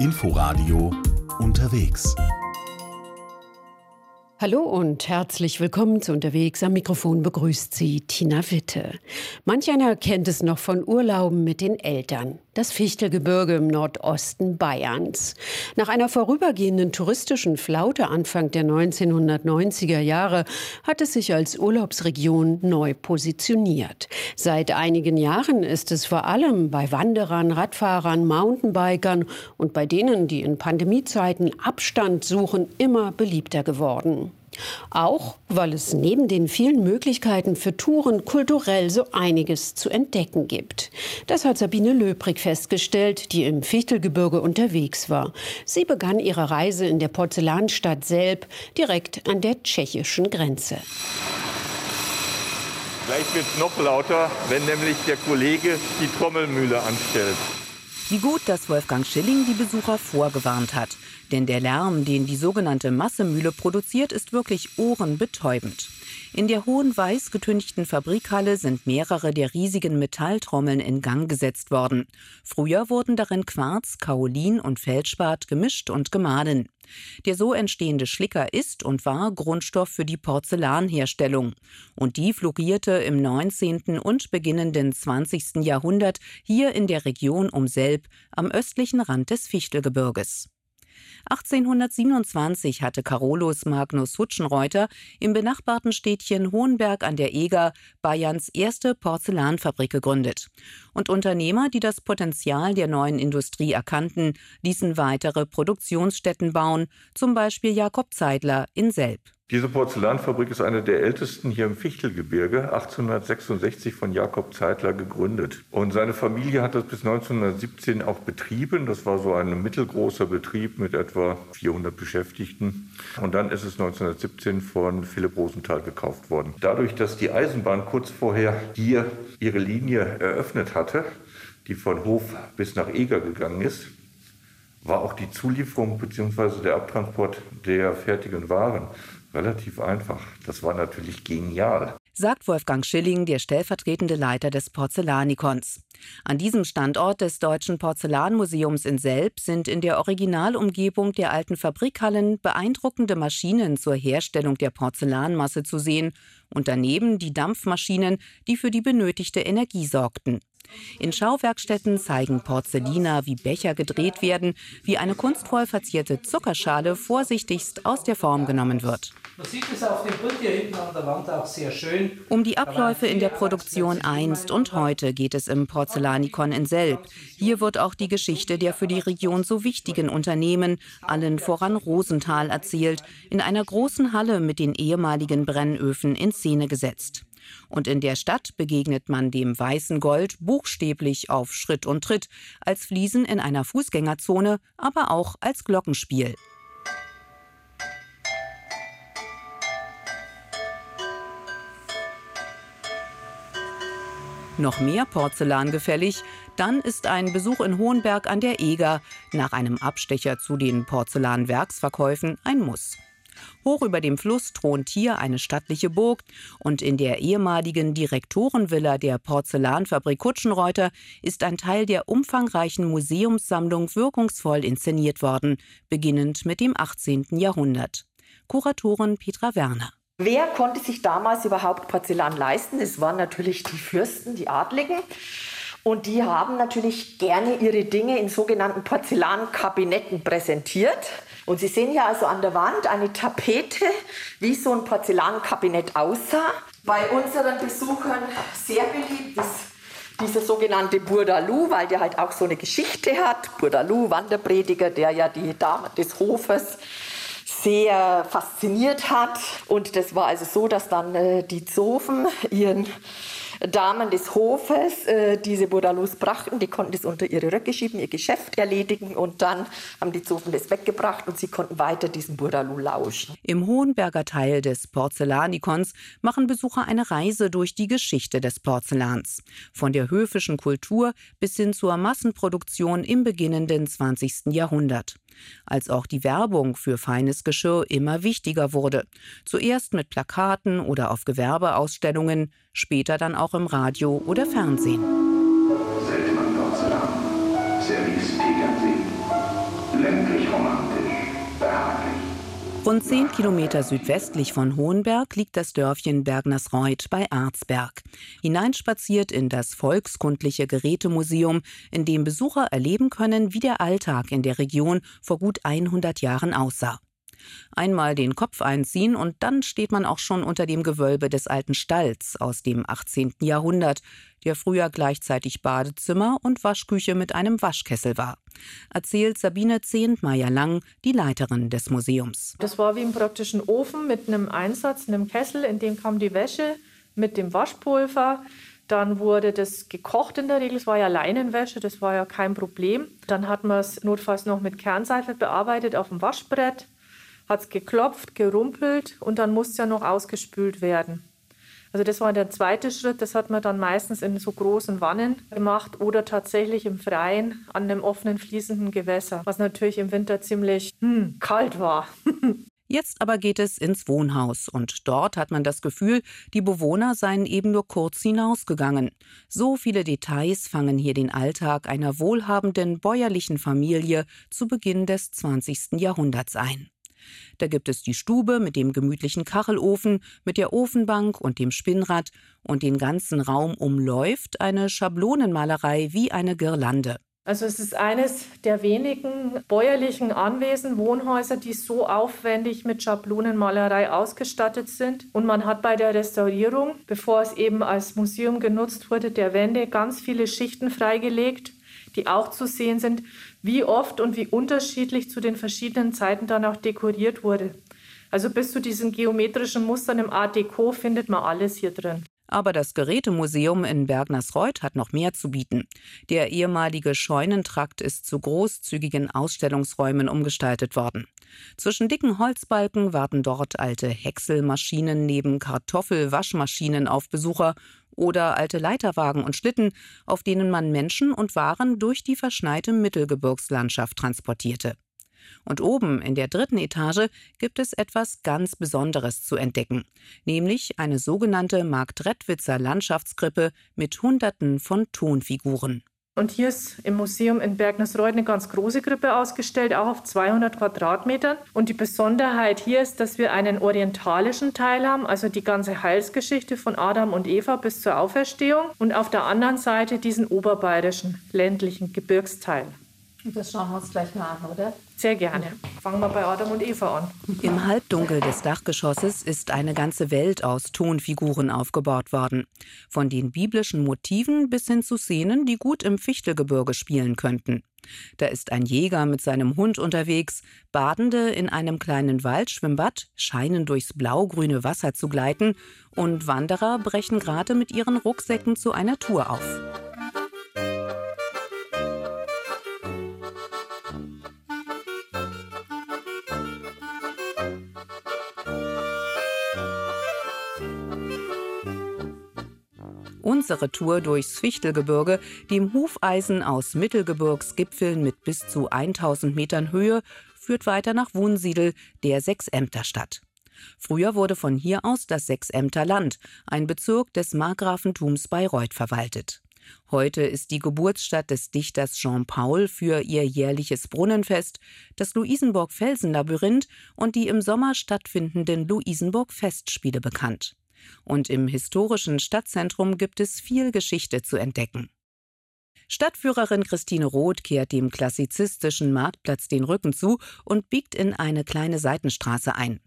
Inforadio unterwegs. Hallo und herzlich willkommen zu Unterwegs. Am Mikrofon begrüßt Sie Tina Witte. Manch einer kennt es noch von Urlauben mit den Eltern. Das Fichtelgebirge im Nordosten Bayerns. Nach einer vorübergehenden touristischen Flaute Anfang der 1990er Jahre hat es sich als Urlaubsregion neu positioniert. Seit einigen Jahren ist es vor allem bei Wanderern, Radfahrern, Mountainbikern und bei denen, die in Pandemiezeiten Abstand suchen, immer beliebter geworden. Auch weil es neben den vielen Möglichkeiten für Touren kulturell so einiges zu entdecken gibt. Das hat Sabine Löbrig festgestellt, die im Fichtelgebirge unterwegs war. Sie begann ihre Reise in der Porzellanstadt Selb, direkt an der tschechischen Grenze. Gleich wird es noch lauter, wenn nämlich der Kollege die Trommelmühle anstellt. Wie gut, dass Wolfgang Schilling die Besucher vorgewarnt hat. Denn der Lärm, den die sogenannte Massemühle produziert, ist wirklich ohrenbetäubend. In der hohen weiß getünchten Fabrikhalle sind mehrere der riesigen Metalltrommeln in Gang gesetzt worden. Früher wurden darin Quarz, Kaolin und Feldspat gemischt und gemahlen. Der so entstehende Schlicker ist und war Grundstoff für die Porzellanherstellung. Und die florierte im 19. und beginnenden 20. Jahrhundert hier in der Region um Selb am östlichen Rand des Fichtelgebirges. 1827 hatte Carolus Magnus Hutschenreuter im benachbarten Städtchen Hohenberg an der Eger Bayerns erste Porzellanfabrik gegründet. Und Unternehmer, die das Potenzial der neuen Industrie erkannten, ließen weitere Produktionsstätten bauen, zum Beispiel Jakob Zeidler in Selb. Diese Porzellanfabrik ist eine der ältesten hier im Fichtelgebirge, 1866 von Jakob Zeitler gegründet. Und seine Familie hat das bis 1917 auch betrieben. Das war so ein mittelgroßer Betrieb mit etwa 400 Beschäftigten. Und dann ist es 1917 von Philipp Rosenthal gekauft worden. Dadurch, dass die Eisenbahn kurz vorher hier ihre Linie eröffnet hatte, die von Hof bis nach Eger gegangen ist, war auch die Zulieferung bzw. der Abtransport der fertigen Waren relativ einfach. Das war natürlich genial. Sagt Wolfgang Schilling, der stellvertretende Leiter des Porzellanikons. An diesem Standort des Deutschen Porzellanmuseums in Selb sind in der Originalumgebung der alten Fabrikhallen beeindruckende Maschinen zur Herstellung der Porzellanmasse zu sehen und daneben die Dampfmaschinen, die für die benötigte Energie sorgten. In Schauwerkstätten zeigen Porzelliner, wie Becher gedreht werden, wie eine kunstvoll verzierte Zuckerschale vorsichtigst aus der Form genommen wird. Man sieht es auf dem Bild hier hinten an der Wand auch sehr schön. Um die Abläufe in der Produktion einst und heute geht es im Porzellanikon in Selb. Hier wird auch die Geschichte der für die Region so wichtigen Unternehmen, allen voran Rosenthal, erzählt, in einer großen Halle mit den ehemaligen Brennöfen in Szene gesetzt. Und in der Stadt begegnet man dem weißen Gold buchstäblich auf Schritt und Tritt, als Fliesen in einer Fußgängerzone, aber auch als Glockenspiel. Noch mehr Porzellan gefällig, dann ist ein Besuch in Hohenberg an der Eger nach einem Abstecher zu den Porzellanwerksverkäufen ein Muss. Hoch über dem Fluss thront hier eine stattliche Burg und in der ehemaligen Direktorenvilla der Porzellanfabrik Kutschenreuter ist ein Teil der umfangreichen Museumssammlung wirkungsvoll inszeniert worden, beginnend mit dem 18. Jahrhundert. Kuratorin Petra Werner. Wer konnte sich damals überhaupt Porzellan leisten? Es waren natürlich die Fürsten, die Adligen. Und die haben natürlich gerne ihre Dinge in sogenannten Porzellankabinetten präsentiert. Und Sie sehen hier also an der Wand eine Tapete, wie so ein Porzellankabinett aussah. Bei unseren Besuchern sehr beliebt ist dieser sogenannte Burdalou, weil der halt auch so eine Geschichte hat. Burdalou, Wanderprediger, der ja die Dame des Hofes sehr fasziniert hat. Und das war also so, dass dann äh, die Zofen ihren Damen des Hofes äh, diese Burdalus brachten. Die konnten das unter ihre Röcke schieben, ihr Geschäft erledigen und dann haben die Zofen das weggebracht und sie konnten weiter diesem Burdalu lauschen. Im Hohenberger Teil des Porzellanikons machen Besucher eine Reise durch die Geschichte des Porzellans. Von der höfischen Kultur bis hin zur Massenproduktion im beginnenden 20. Jahrhundert als auch die Werbung für feines Geschirr immer wichtiger wurde. Zuerst mit Plakaten oder auf Gewerbeausstellungen, später dann auch im Radio oder Fernsehen. Seltmann Porzellan, Service Tegernsee. ländlich romantisch, behaglich. Rund zehn Kilometer südwestlich von Hohenberg liegt das Dörfchen Bergnersreuth bei Arzberg. Hineinspaziert in das volkskundliche Gerätemuseum, in dem Besucher erleben können, wie der Alltag in der Region vor gut 100 Jahren aussah. Einmal den Kopf einziehen und dann steht man auch schon unter dem Gewölbe des alten Stalls aus dem 18. Jahrhundert, der früher gleichzeitig Badezimmer und Waschküche mit einem Waschkessel war. Erzählt Sabine Zehntmeier-Lang, die Leiterin des Museums. Das war wie im praktischen Ofen mit einem Einsatz, einem Kessel, in dem kam die Wäsche mit dem Waschpulver. Dann wurde das gekocht in der Regel. Es war ja Leinenwäsche, das war ja kein Problem. Dann hat man es notfalls noch mit Kernseife bearbeitet auf dem Waschbrett hat es geklopft, gerumpelt und dann muss es ja noch ausgespült werden. Also das war der zweite Schritt, das hat man dann meistens in so großen Wannen gemacht oder tatsächlich im Freien an einem offenen fließenden Gewässer, was natürlich im Winter ziemlich hm, kalt war. Jetzt aber geht es ins Wohnhaus und dort hat man das Gefühl, die Bewohner seien eben nur kurz hinausgegangen. So viele Details fangen hier den Alltag einer wohlhabenden bäuerlichen Familie zu Beginn des 20. Jahrhunderts ein. Da gibt es die Stube mit dem gemütlichen Kachelofen, mit der Ofenbank und dem Spinnrad und den ganzen Raum umläuft eine Schablonenmalerei wie eine Girlande. Also es ist eines der wenigen bäuerlichen Anwesen, Wohnhäuser, die so aufwendig mit Schablonenmalerei ausgestattet sind. Und man hat bei der Restaurierung, bevor es eben als Museum genutzt wurde, der Wände ganz viele Schichten freigelegt, die auch zu sehen sind, wie oft und wie unterschiedlich zu den verschiedenen Zeiten dann auch dekoriert wurde. Also bis zu diesen geometrischen Mustern im Art Deco findet man alles hier drin. Aber das Gerätemuseum in Bergnersreuth hat noch mehr zu bieten. Der ehemalige Scheunentrakt ist zu großzügigen Ausstellungsräumen umgestaltet worden. Zwischen dicken Holzbalken warten dort alte Häckselmaschinen neben Kartoffelwaschmaschinen auf Besucher oder alte Leiterwagen und Schlitten, auf denen man Menschen und Waren durch die verschneite Mittelgebirgslandschaft transportierte. Und oben in der dritten Etage gibt es etwas ganz Besonderes zu entdecken, nämlich eine sogenannte Marktredwitzer Landschaftskrippe mit Hunderten von Tonfiguren. Und hier ist im Museum in Bergnersreuth eine ganz große Krippe ausgestellt, auch auf 200 Quadratmetern. Und die Besonderheit hier ist, dass wir einen orientalischen Teil haben, also die ganze Heilsgeschichte von Adam und Eva bis zur Auferstehung. Und auf der anderen Seite diesen oberbayerischen ländlichen Gebirgsteil. Und das schauen wir uns gleich mal an, oder? Sehr gerne. Fangen wir bei Adam und Eva an. Im Halbdunkel des Dachgeschosses ist eine ganze Welt aus Tonfiguren aufgebaut worden. Von den biblischen Motiven bis hin zu Szenen, die gut im Fichtelgebirge spielen könnten. Da ist ein Jäger mit seinem Hund unterwegs, Badende in einem kleinen Waldschwimmbad scheinen durchs blaugrüne Wasser zu gleiten und Wanderer brechen gerade mit ihren Rucksäcken zu einer Tour auf. Unsere Tour durchs Fichtelgebirge, dem Hufeisen aus Mittelgebirgsgipfeln mit bis zu 1000 Metern Höhe, führt weiter nach Wunsiedel, der Sechsämterstadt. Früher wurde von hier aus das Sechsämter Land, ein Bezirk des Markgrafentums Bayreuth, verwaltet. Heute ist die Geburtsstadt des Dichters Jean Paul für ihr jährliches Brunnenfest, das Luisenburg-Felsenlabyrinth und die im Sommer stattfindenden Luisenburg-Festspiele bekannt. Und im historischen Stadtzentrum gibt es viel Geschichte zu entdecken. Stadtführerin Christine Roth kehrt dem klassizistischen Marktplatz den Rücken zu und biegt in eine kleine Seitenstraße ein.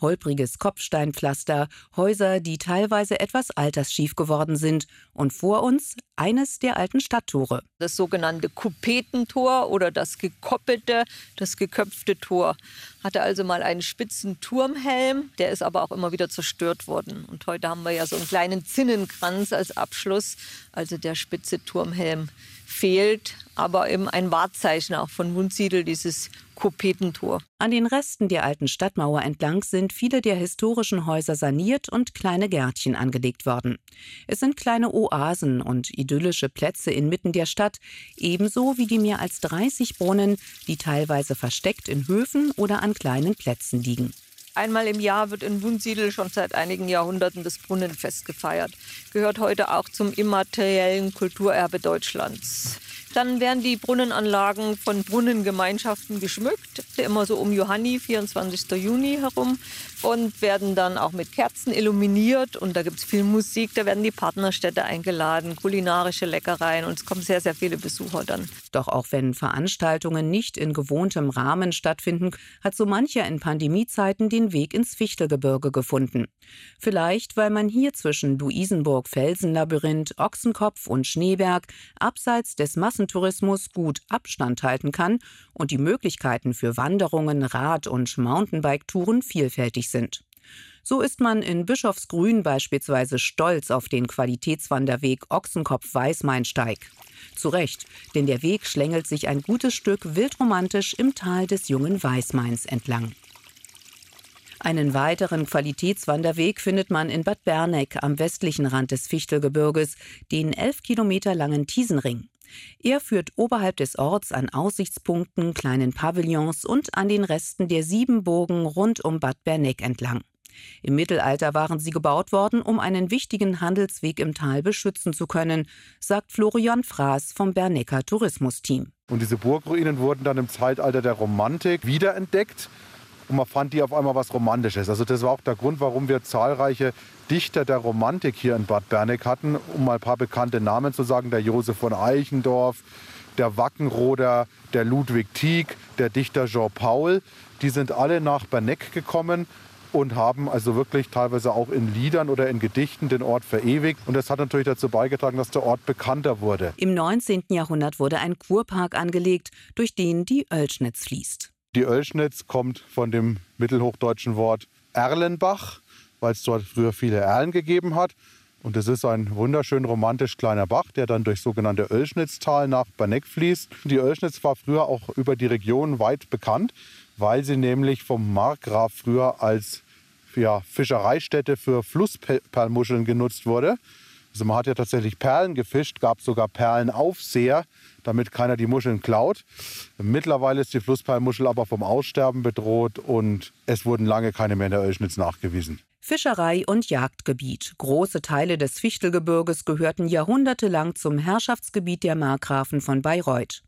Holpriges Kopfsteinpflaster, Häuser, die teilweise etwas altersschief geworden sind und vor uns eines der alten Stadttore. Das sogenannte Kupetentor oder das gekoppelte, das geköpfte Tor hatte also mal einen spitzen Turmhelm, der ist aber auch immer wieder zerstört worden. Und heute haben wir ja so einen kleinen Zinnenkranz als Abschluss, also der spitze Turmhelm fehlt, aber eben ein Wahrzeichen auch von Wunsiedel, dieses Kopetentor. An den Resten der alten Stadtmauer entlang sind viele der historischen Häuser saniert und kleine Gärtchen angelegt worden. Es sind kleine Oasen und idyllische Plätze inmitten der Stadt, ebenso wie die mehr als 30 Brunnen, die teilweise versteckt in Höfen oder an kleinen Plätzen liegen. Einmal im Jahr wird in Wunsiedel schon seit einigen Jahrhunderten das Brunnenfest gefeiert. Gehört heute auch zum immateriellen Kulturerbe Deutschlands. Dann werden die Brunnenanlagen von Brunnengemeinschaften geschmückt, immer so um Johanni, 24. Juni herum, und werden dann auch mit Kerzen illuminiert. Und da gibt es viel Musik, da werden die Partnerstädte eingeladen, kulinarische Leckereien und es kommen sehr, sehr viele Besucher dann. Doch auch wenn Veranstaltungen nicht in gewohntem Rahmen stattfinden, hat so mancher in Pandemiezeiten den Weg ins Fichtelgebirge gefunden. Vielleicht, weil man hier zwischen Luisenburg, Felsenlabyrinth, Ochsenkopf und Schneeberg abseits des Massentourismus gut Abstand halten kann und die Möglichkeiten für Wanderungen, Rad- und Mountainbike-Touren vielfältig sind. So ist man in Bischofsgrün beispielsweise stolz auf den Qualitätswanderweg Ochsenkopf-Weißmeinsteig. Zu Recht, denn der Weg schlängelt sich ein gutes Stück wildromantisch im Tal des jungen Weißmains entlang. Einen weiteren Qualitätswanderweg findet man in Bad Berneck am westlichen Rand des Fichtelgebirges, den elf Kilometer langen Tiesenring. Er führt oberhalb des Orts an Aussichtspunkten, kleinen Pavillons und an den Resten der sieben Burgen rund um Bad Berneck entlang. Im Mittelalter waren sie gebaut worden, um einen wichtigen Handelsweg im Tal beschützen zu können, sagt Florian Fraß vom Bernecker Tourismusteam. Und diese Burgruinen wurden dann im Zeitalter der Romantik wiederentdeckt und man fand die auf einmal was Romantisches. Also das war auch der Grund, warum wir zahlreiche Dichter der Romantik hier in Bad Berneck hatten, um mal ein paar bekannte Namen zu sagen, der Josef von Eichendorff, der Wackenroder, der Ludwig Tieck, der Dichter Jean Paul, die sind alle nach Berneck gekommen und haben also wirklich teilweise auch in Liedern oder in Gedichten den Ort verewigt. Und das hat natürlich dazu beigetragen, dass der Ort bekannter wurde. Im 19. Jahrhundert wurde ein Kurpark angelegt, durch den die Oelschnitz fließt. Die Oelschnitz kommt von dem mittelhochdeutschen Wort Erlenbach, weil es dort früher viele Erlen gegeben hat. Und es ist ein wunderschön romantisch kleiner Bach, der dann durch sogenannte Oelschnitztal nach Berneck fließt. Die Oelschnitz war früher auch über die Region weit bekannt, weil sie nämlich vom Markgraf früher als ja, Fischereistätte für Flussperlmuscheln genutzt wurde. Also man hat ja tatsächlich Perlen gefischt, gab sogar Perlenaufseher, damit keiner die Muscheln klaut. Mittlerweile ist die Flussperlmuschel aber vom Aussterben bedroht und es wurden lange keine mehr in der Oelschnitz nachgewiesen. Fischerei und Jagdgebiet. Große Teile des Fichtelgebirges gehörten jahrhundertelang zum Herrschaftsgebiet der Markgrafen von Bayreuth.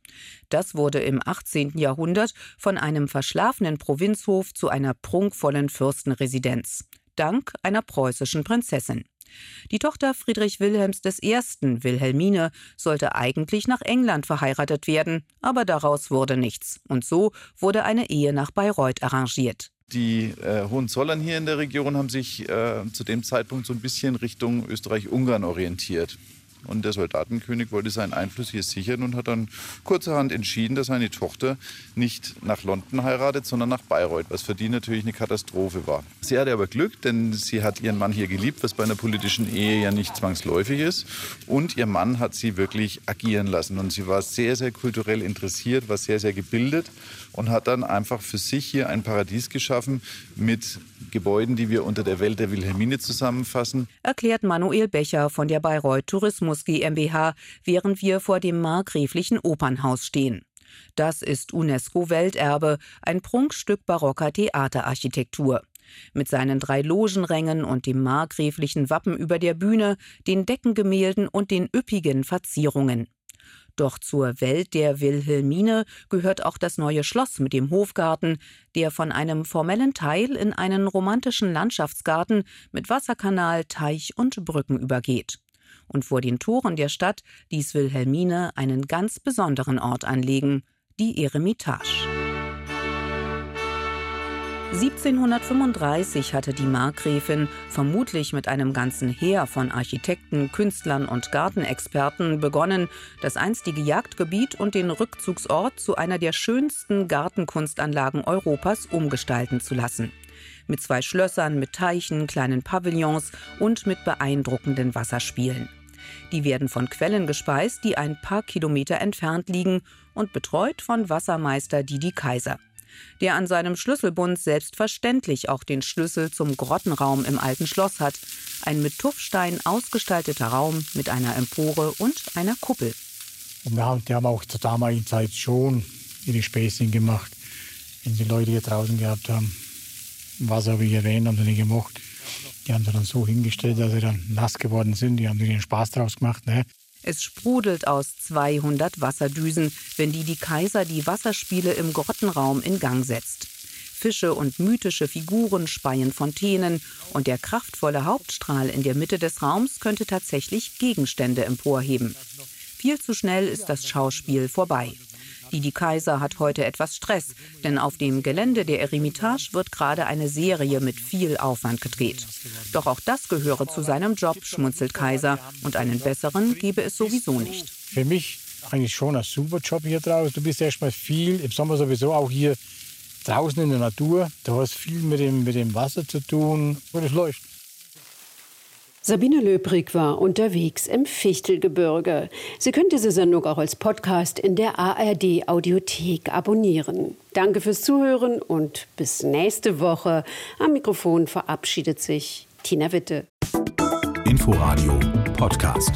Das wurde im 18. Jahrhundert von einem verschlafenen Provinzhof zu einer prunkvollen Fürstenresidenz. Dank einer preußischen Prinzessin. Die Tochter Friedrich Wilhelms I., Wilhelmine, sollte eigentlich nach England verheiratet werden, aber daraus wurde nichts. Und so wurde eine Ehe nach Bayreuth arrangiert. Die äh, Hohenzollern hier in der Region haben sich äh, zu dem Zeitpunkt so ein bisschen Richtung Österreich-Ungarn orientiert. Und der Soldatenkönig wollte seinen Einfluss hier sichern und hat dann kurzerhand entschieden, dass seine Tochter nicht nach London heiratet, sondern nach Bayreuth, was für die natürlich eine Katastrophe war. Sie hatte aber Glück, denn sie hat ihren Mann hier geliebt, was bei einer politischen Ehe ja nicht zwangsläufig ist. Und ihr Mann hat sie wirklich agieren lassen. Und sie war sehr, sehr kulturell interessiert, war sehr, sehr gebildet und hat dann einfach für sich hier ein Paradies geschaffen mit Gebäuden, die wir unter der Welt der Wilhelmine zusammenfassen. Erklärt Manuel Becher von der Bayreuth Tourismus GmbH, während wir vor dem markgräflichen Opernhaus stehen. Das ist UNESCO-Welterbe, ein Prunkstück barocker Theaterarchitektur. Mit seinen drei Logenrängen und dem markgräflichen Wappen über der Bühne, den Deckengemälden und den üppigen Verzierungen. Doch zur Welt der Wilhelmine gehört auch das neue Schloss mit dem Hofgarten, der von einem formellen Teil in einen romantischen Landschaftsgarten mit Wasserkanal, Teich und Brücken übergeht. Und vor den Toren der Stadt ließ Wilhelmine einen ganz besonderen Ort anlegen, die Eremitage. 1735 hatte die Markgräfin, vermutlich mit einem ganzen Heer von Architekten, Künstlern und Gartenexperten, begonnen, das einstige Jagdgebiet und den Rückzugsort zu einer der schönsten Gartenkunstanlagen Europas umgestalten zu lassen. Mit zwei Schlössern, mit Teichen, kleinen Pavillons und mit beeindruckenden Wasserspielen. Die werden von Quellen gespeist, die ein paar Kilometer entfernt liegen und betreut von Wassermeister Didi Kaiser der an seinem Schlüsselbund selbstverständlich auch den Schlüssel zum Grottenraum im alten Schloss hat. Ein mit Tuffstein ausgestalteter Raum mit einer Empore und einer Kuppel. Und wir haben, die haben auch zur damaligen Zeit schon ihre Späßchen gemacht, wenn die Leute hier draußen gehabt haben. Wasser, wie erwähnt, haben sie nicht gemacht. Die haben sie dann so hingestellt, dass sie dann nass geworden sind. Die haben ihren Spaß draus gemacht. Ne? Es sprudelt aus 200 Wasserdüsen, wenn die die Kaiser die Wasserspiele im Grottenraum in Gang setzt. Fische und mythische Figuren speien Fontänen und der kraftvolle Hauptstrahl in der Mitte des Raums könnte tatsächlich Gegenstände emporheben. Viel zu schnell ist das Schauspiel vorbei. Didi Kaiser hat heute etwas Stress, denn auf dem Gelände der Eremitage wird gerade eine Serie mit viel Aufwand gedreht. Doch auch das gehöre zu seinem Job, schmunzelt Kaiser, und einen besseren gebe es sowieso nicht. Für mich eigentlich schon ein super Job hier draußen. Du bist erstmal viel, im Sommer sowieso auch hier draußen in der Natur. Du hast viel mit dem, mit dem Wasser zu tun und es läuft. Sabine Löbrig war unterwegs im Fichtelgebirge. Sie können diese Sendung auch als Podcast in der ARD Audiothek abonnieren. Danke fürs Zuhören und bis nächste Woche. Am Mikrofon verabschiedet sich Tina Witte. Inforadio Podcast.